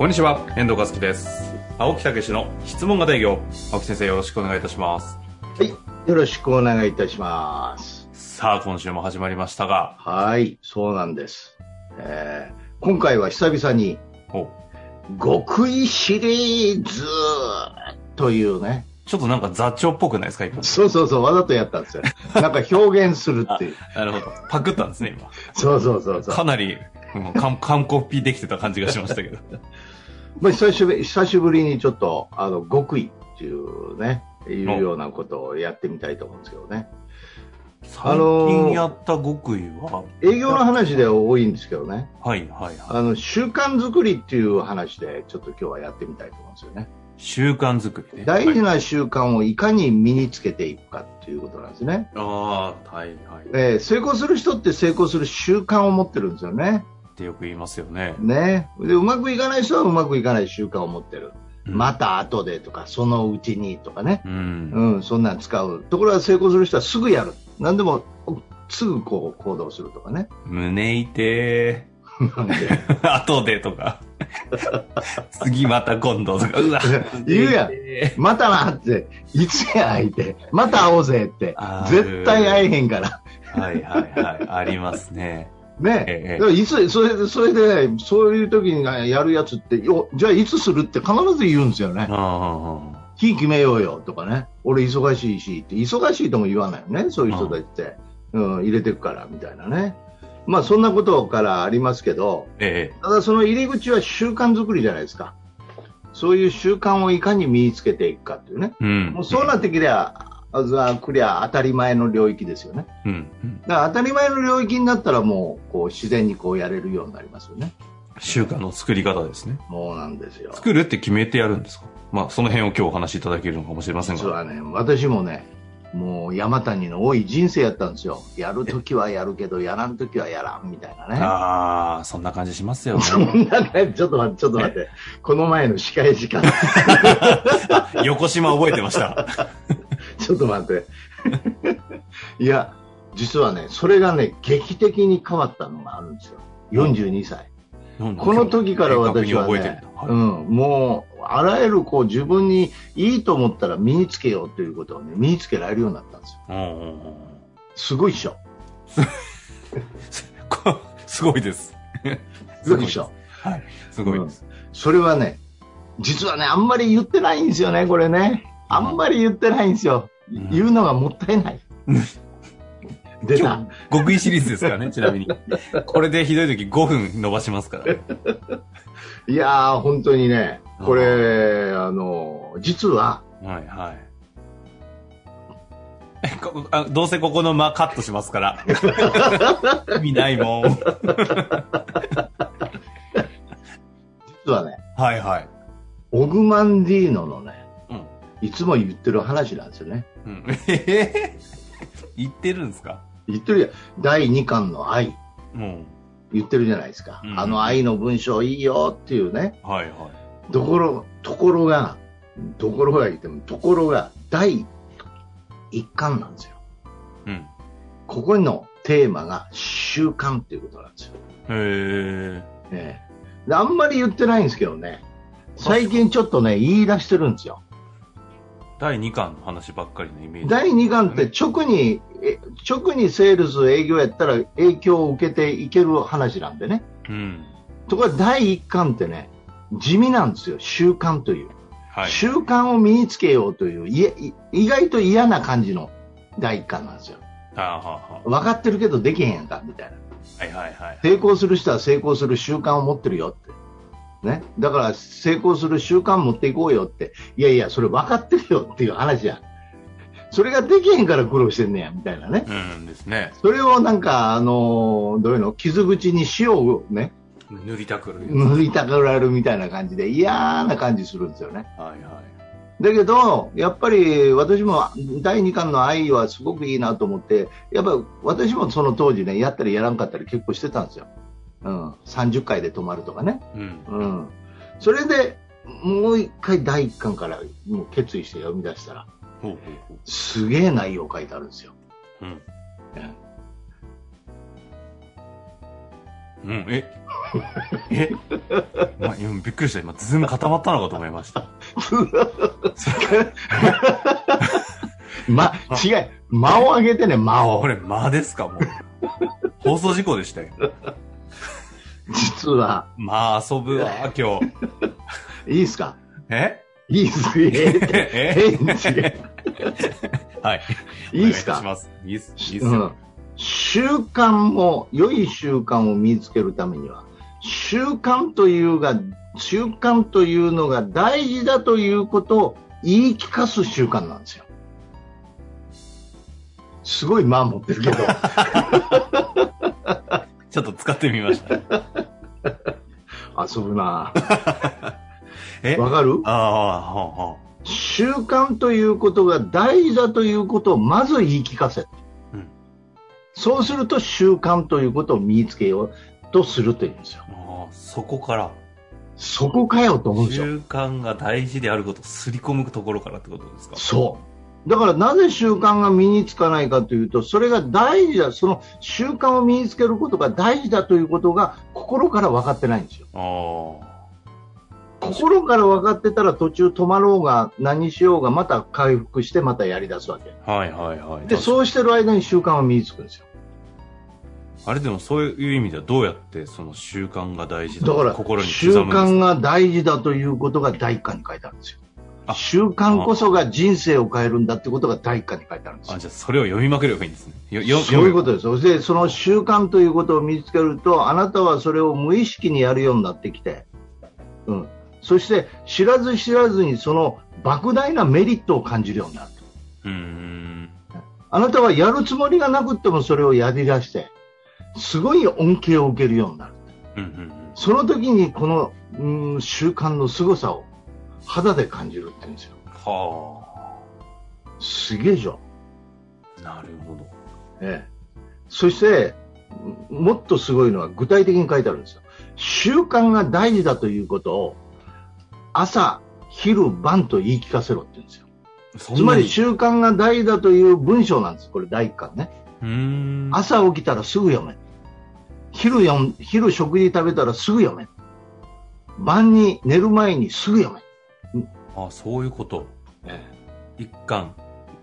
こんにちは、遠藤和樹です。青木武の質問型営業。青木先生よろしくお願いいたします。はい。よろしくお願いいたします。さあ、今週も始まりましたが、はい。そうなんです。えー今回は久々に、お極意シリーズというね。ちょっとなんか座長っぽくないですか、今。そうそうそう、わざとやったんですよ。なんか表現するっていう。なるほど。パクったんですね、そうそうそう今。そう。かなり、うん、完完コピできてた感じがしましたけど。まあ、久しぶり、久しぶりにちょっと、あの、極意っていうね、いうようなことをやってみたいと思うんですけどね。最近やった極意は、営業の話で多いんですけどね。はいはいはい。あの、習慣作りっていう話で、ちょっと今日はやってみたいと思うんですよね。習慣作りね。大事はいな習慣をいかに身につけていくかっていうことなんですね。ああ、はいはい。えー成功する人って成功する習慣を持ってるんですよね。ってよく言いますよね。ね。で、うまくいかない人はうまくいかない習慣を持ってる。うんまた後でとか、そのうちにとかね。うん。うん、そんなん使う。ところが成功する人はすぐやる。何でも、すぐこう行動するとかね。胸痛なんで？ー。後でとか。次また今度とか。うわ。言うやんまたなって、いつや相手。また会おうぜって絶対会えへんから。はいはいはい。ありますね。ね、ええだからいつ、それで、それで、そういう時にやるやつって、よ、じゃあいつするって必ず言うんですよね。あ日決めようよとかね。俺忙しいしって、忙しいとも言わないよね。そういう人たちって。うん、入れてくから、みたいなね。まあそんなことからありますけど、えただその入り口は習慣作りじゃないですか。そういう習慣をいかに身につけていくかっていうね。え。うん。もうそうなってきりゃ、あざくりゃ当たり前の領域ですよね。うん。うんだから当たり前の領域になったらもう、こう自然にこうやれるようになりますよね。習慣の作り方ですね。もうなんですよ。作るって決めてやるんですかまあ、その辺を今日お話しいただけるのかもしれませんが。実はね、私もね、もう山谷の多い人生やったんですよ。やるときはやるけど、やらんときはやらんみたいなね。ああ、そんな感じしますよね。そんなね、ちょっと待って、ちょっと待って。この前の司会時間、横島覚えてました。ちょっと待って。いや、実はね、それがね、劇的に変わったのがあるんですよ。42歳。この時から私はねはいん、もう、あらゆるこう自分にいいと思ったら身につけようということをね、身につけられるようになったんですよ。うんうんうんすごいっしょ。こすごいです。すごいっしょ。はい。すごいです。それはね、実はね、あんまり言ってないんですよね、これね。あんまり言ってないんですよ。ん言うのがもったいない。出た。極意シリーズですからね、ちなみに。これでひどい時5分伸ばしますから。いやー、本当にね、これ、あの、実は、はいはい。あどうせここの間カットしますから。意味ないもん。実はね、はいはい。オグマンディーノのね、うんいつも言ってる話なんですよね。うん、え ー言ってるんですか？言ってるやん。第2巻の愛。も言ってるじゃないですか。うんあの愛の文章いいよっていうね。う、はいはい。ところ、ところが、ところが言っても、ところが第1巻なんですよ。うん。ここのテーマが習慣っていうことなんですよ。へえ。ええであんまり言ってないんですけどね。最近ちょっとね、言い出してるんですよ。第2巻の話ばっかりのイメージ。第2巻って直に、え直にセールス営業やったら影響を受けていける話なんでね。うん。ところが第1巻ってね、地味なんですよ。習慣という。はい。習慣を身につけようという、い意外と嫌な感じの第1巻なんですよ。はあ、は分かってるけどできへんやんか、みたいな。あ、はいはいはい。成功する人は成功する習慣を持ってるよって。ね。だから成功する習慣持っていこうよって。いやいや、それ分かってるよっていう話やん。それができへんから苦労してんねや、みたいなね。うんですね。それをなんか、あのーどういうの？傷口に塩をね、塗りたくる。塗りたくられるみたいな感じで嫌な感じするんですよね。はいはい。だけど、やっぱり私も第2巻の愛はすごくいいなと思って、やっぱり私もその当時ね、やったりやらんかったり結構してたんですよ。うん。30回で止まるとかね。うん。うん。それで、もう一回第1巻からもう決意して読み出したら、ほう。すげえ内容書いてあるんですよ。うん。えうん、え？え？ま、今びっくりした。今、ズーム固まったのかと思いました。ま、違う。間を上げてね、間をこ。れ、間ですか？もう。放送事故でしたよ。実は、まあ、遊ぶわ、今日。いいですか？え？いいっす。え？え？え？はい。いいっすか？い。いいっす。いいっすようん。習慣も、良い習慣を身につけるためには、習慣というが、習慣というのが大事だということを言い聞かす習慣なんですよ。すごい間持ってるけど、ちょっと使ってみました。遊ぶな え？わかる？ああ、ほうほ習慣ということが大事だということをまず言い聞かせ。うんそうすると習慣ということを身につけようとするというんですよ。あそこから、そこかよと思うんですよ。習慣が大事であることをすり込むところからってことですか？そう。だからなぜ習慣が身につかないかというと、それが大事だ、その習慣を身につけることが大事だということが心から分かってないんですよ。ああ。心から分かってたら途中止まろうが何しようがまた回復してまたやり出すわけ。はいはいはい。で、そうしてる間に習慣は身につくんですよ。あれでもそういう意味ではどうやってその習慣が大事だだから心に習慣が大事だということが第一巻に書いてあるんですよ。あ習慣こそが人生を変えるんだってことが第一巻に書いてあるんですよあ、。じゃあそれを読みまくればいいんですね。よよそういうこと読です。で、その習慣ということを身につけると、あなたはそれを無意識にやるようになってきて、うん。そして、知らず知らずにその莫大なメリットを感じるようになる。むうーん。あなたはやるつもりがなくってもそれをやり出して、すごい恩恵を受けるようになる。うんうんうん。その時にこの、うん、習慣の凄さを肌で感じるって言うんですよ。はすげえじゃん。あ。なるほど。ええ、そして、もっとすごいのは具体的に書いてあるんですよ。習慣が大事だということを朝、昼、晩と言い聞かせろって言うんですよ。つまり習慣が大事だという文章なんです。これ第一巻ね。朝起きたらすぐ読め。昼読ん、昼食事食べたらすぐ読め。晩に寝る前にすぐ読め。あ、そういうこと。え一巻。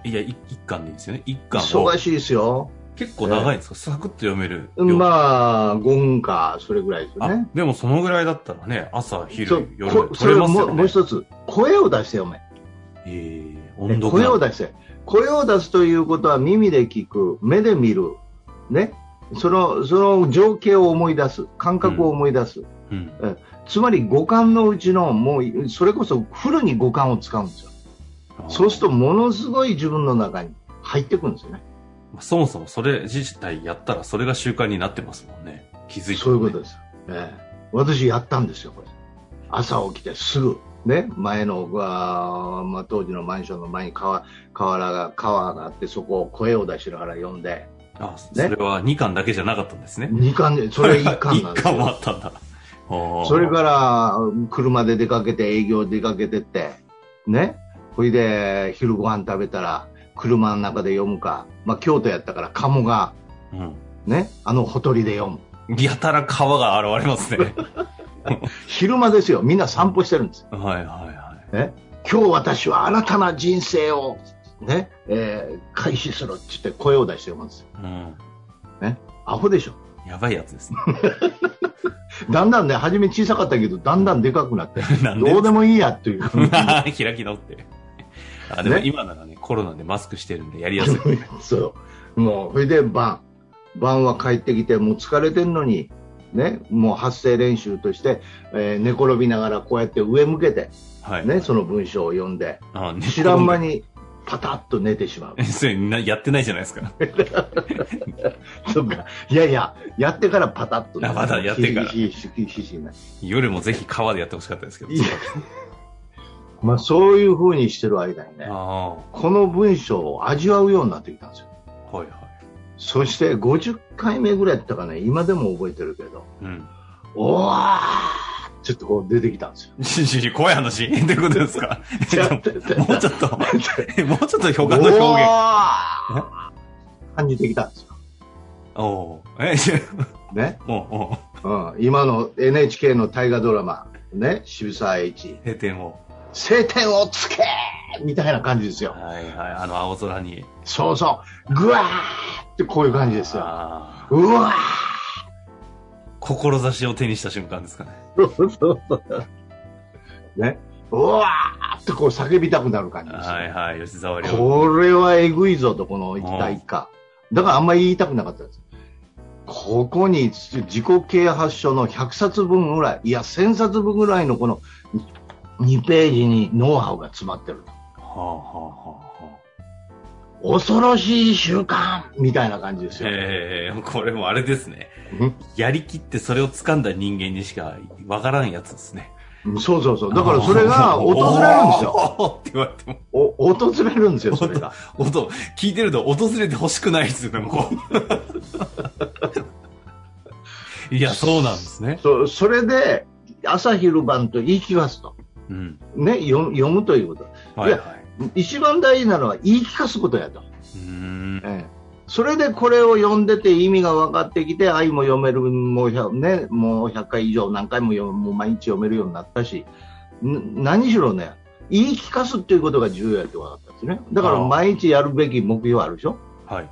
いや、一一巻でいいですよね。一巻を忙しいですよ。結構長いんですか、サクッと読める量。まあ、5分か、それぐらいですよあね。でもそのぐらいだったらね、朝、昼、夜、こそれをもう取れますよね。もう一つ、声を出して読め。ええ音読声を出して。声を出すということは耳で聞く、目で見る、ね。その、その情景を思い出す、感覚を思い出す。うん。つまり五感のうちの、もう、それこそフルに五感を使うんですよ。そうすると、ものすごい自分の中に入ってくるんですよね。と、そもそもそれ自体やったらそれが習慣になってますもんね。気づいて、そういうことです。ええ私やったんですよ、これ。朝起きてすぐ、ね、前の、あーまあ、当時のマンションの前に川、河原が、川があって、そこを声を出しながら読んで、あ、それは2巻だけじゃなかったんですね。二巻で、それ一巻なん一です 巻もあよ。ったんだ。そそれから、車で出かけて、営業出かけてって、ね、ほいで、昼ご飯食べたら、車の中で読むか、まあ、京都やったから、鴨が、うん。ね、あのほとりで読む。やたら川が現れますね。昼間ですよ、みんな散歩してるんです。はいはいはね、今日私は新たな人生を、ね、えー開始するって言って声を出して読むんですよ。い。うん。アホでしょ。やばいやつですね。だんだんね、初め小さかったけど、だんだんでかくなって、どうでもいいやっていう。開き直って。あ、でもね今ならね、コロナでマスクしてるんでやりやすい。そう。もう、それで晩。晩は帰ってきて、もう疲れてんのに、ね、もう発声練習として、えー寝転びながらこうやって上向けて、はい。ね、その文章を読んで、あ、ね知らん間。に、パタッと寝てしまう。え それなやってないじゃないですか。そうか。いやいや、やってからパタッと、あまだやってからひひひひひな夜もぜひ川でやってほしかったですけど。まあそういう風にしてる間にね、あこの文章を味わうようになってきたんですよ。あ、はいはい。そして50回目ぐらいやったかね、今でも覚えてるけど、うん。おわーちょっとこう出てきたんですよ。怖い話ってことですか？もうちょっと、え もうちょっと他の表現。感じてきたんですよ。おおーえ、しね？おうおううん、今の NHK の大河ドラマ、ね、渋沢栄一、閉店を。晴天をつけみたいな感じですよ。はいはい。あの青空に。そうそう。ぐわーってこういう感じですよ。うわ志を手にした瞬間ですかね。ーそうそうそう。ね。うわーってこう叫びたくなる感じですよ。はいはい。吉沢亮。これはえぐいぞと、この一体一家。だからあんまり言いたくなかったです。ここに自己啓発書の100冊分ぐらい、いや、1000冊分ぐらいのこの2ページにノウハウが詰まってるはあはあはあ。恐ろしい習慣みたいな感じですよ。ええこれもあれですね。うん？やりきってそれを掴んだ人間にしかわからんやつですね。そうそうそう。だからそれが 訪れるんですよ。よ。って言われても、お訪れるんですよ、それが。音、聞いてると訪れて欲しくないですよね、もう。いや、そうなんですね。そそれで、朝昼晩と言い聞かすと。うん。ね、読読むということ。はいはい。一番大事なのは言い聞かすことやと。うーん。ええそれでこれを読んでて意味が分かってきて、愛も読める、もう100、ね、もう100回以上何回も読む、もう毎日読めるようになったし、ん何しろね、言い聞かすっていうことが重要やって分かったんですね。だから毎日やるべき目標あるでしょ？はい。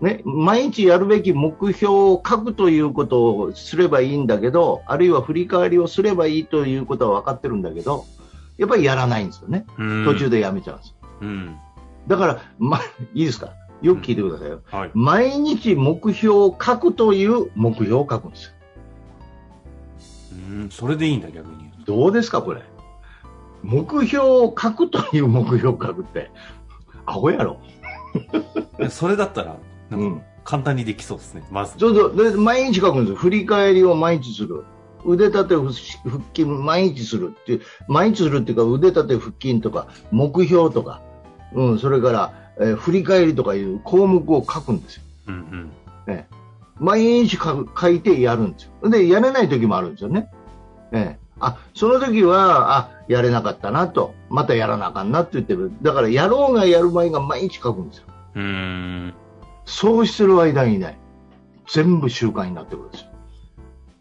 ね、毎日やるべき目標を書くということをすればいいんだけど、あるいは振り返りをすればいいということは分かってるんだけど、やっぱりやらないんですよね。途中で。でやめちゃうんです。うん。だから、ま、いいですか？よく聞いてくださいよ。はい。毎日目標を書くという目標を書くんですよ。うん、それでいいんだ、逆に。どうですか、これ？目標を書くという目標を書くって、アホやろ。それだったら、なうんん。簡単にできそうですね、まず。そうそう。で、毎日書くんですよ。振り返りを毎日する。腕立て腹筋毎日するっていう、毎日するっていうか腕立て腹筋とか目標とか、うん、それから、えー振り返りとかいう項目を書くんですよ。うんうん。毎日書く書いてやるんですよ。で、やれない時もあるんですよね。ええ。あ、その時は、あ、やれなかったなと、またやらなあかんなって言ってる。だから、やろうがやる前が毎日書くんですよ。うーん。そうしてる間にね、全部習慣になってくるんですよ。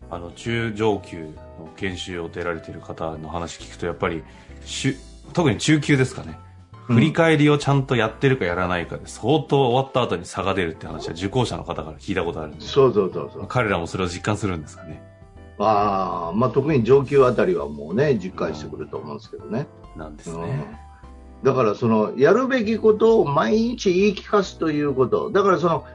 あの、中上級の研修を出られている方の話聞くと、やっぱり、しゅ特に中級ですかね。うん振り返りをちゃんとやってるかやらないかで、相当終わった後に差が出るって話は受講者の方から聞いたことあるんで、そうそうそうそう。彼らもそれを実感するんですかね。ああ、まあ特に上級あたりはもうね、実感してくると思うんですけどね。なんですうんね。だからその、やるべきことを毎日言い聞かすということ。だからその、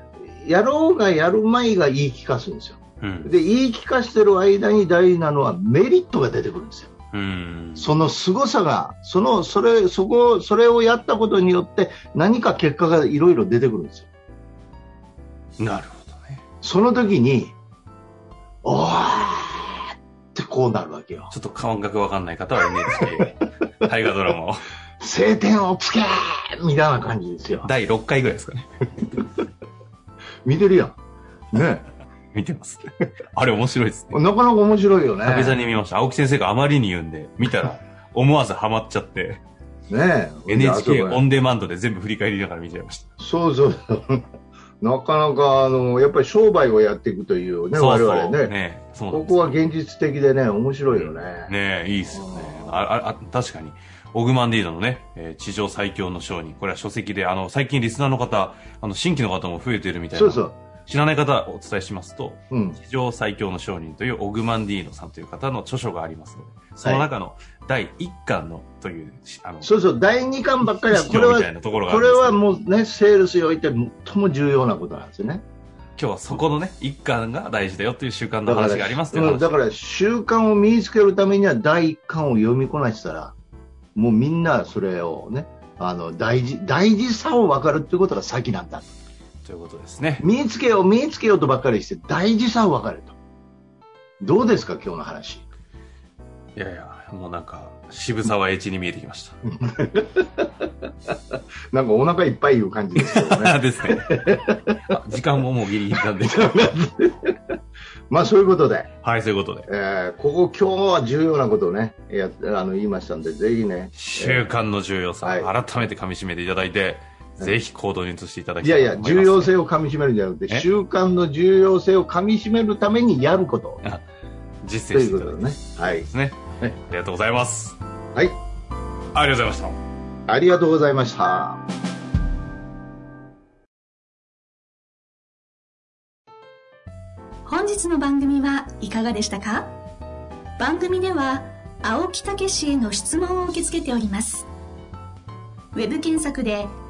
やろうがやる前が言い聞かすんですよ。うん。で、言い聞かしてる間に大事なのはメリットが出てくるんですよ。うん。その凄さが、その、それ、そこ、それをやったことによって何か結果がいろいろ出てくるんですよ。なるほどね。その時に、おーってこうなるわけよ。ちょっと感覚わかんない方は NHK 大河ドラマを晴天をつけーみたいな感じですよ。第6回ぐらいですかね。見てるやん。ね見てます。あれ面白いですね。なかなか面白いよね。久々に見ました。青木先生があまりに言うんで、見たら 思わずハマっちゃって、ね NHK オンンデマンドで全部振り返りながら見ちゃいました。そうそう。なかなか、あの、やっぱり商売をやっていくというね、そうそう我々ね。ねそうここは現実的でね、面白いよね。ねいいですよね。あああ確かに。オグマンディードのね、えー地上最強の商人。これは書籍で、あの、最近リスナーの方、あの、新規の方も増えてるみたいな。そうそう。知らない方お伝えしますと、うん。地上最強の商人というオグマンディーノさんという方の著書がありますので、その中の第1巻のという、あの、そうそう、第2巻ばっかりは、資これはこれはもうね、セールスにおいて最も重要なことなんですよね。今日はそこのね、1巻が大事だよという習慣の話がありますだから習慣を身につけるためには第1巻を読みこなしたら、もうみんなそれをね、あの大事大事さを分かるってことが先なんだということですね。身につけよう身につけようとばっかりして大事さを分かるとどうですか今日の話いやいや、もうなんか、渋沢栄一に見えてきました。なんかお腹いっぱいいう感じですね ですね。あ時間ももうギリギリなんで。まあそういうことで、はい、そういうことで。えーここ今日は重要なことをねやあの言いましたんでぜひね習慣の重要さ、はい改めて噛み締めていただいて、ぜひ行動に移していただきいやいやたいと思います。重要性をかみしめるんじゃなくてえ？習慣の重要性をかみしめるためにやること。実践していということただきたいでね。はい。ですね。はい。ありがとうございます。はい。ありがとうございました。ありがとうございました。本日の番組はいかがでしたか？番組では青木武氏への質問を受け付けております。ウェブ検索で「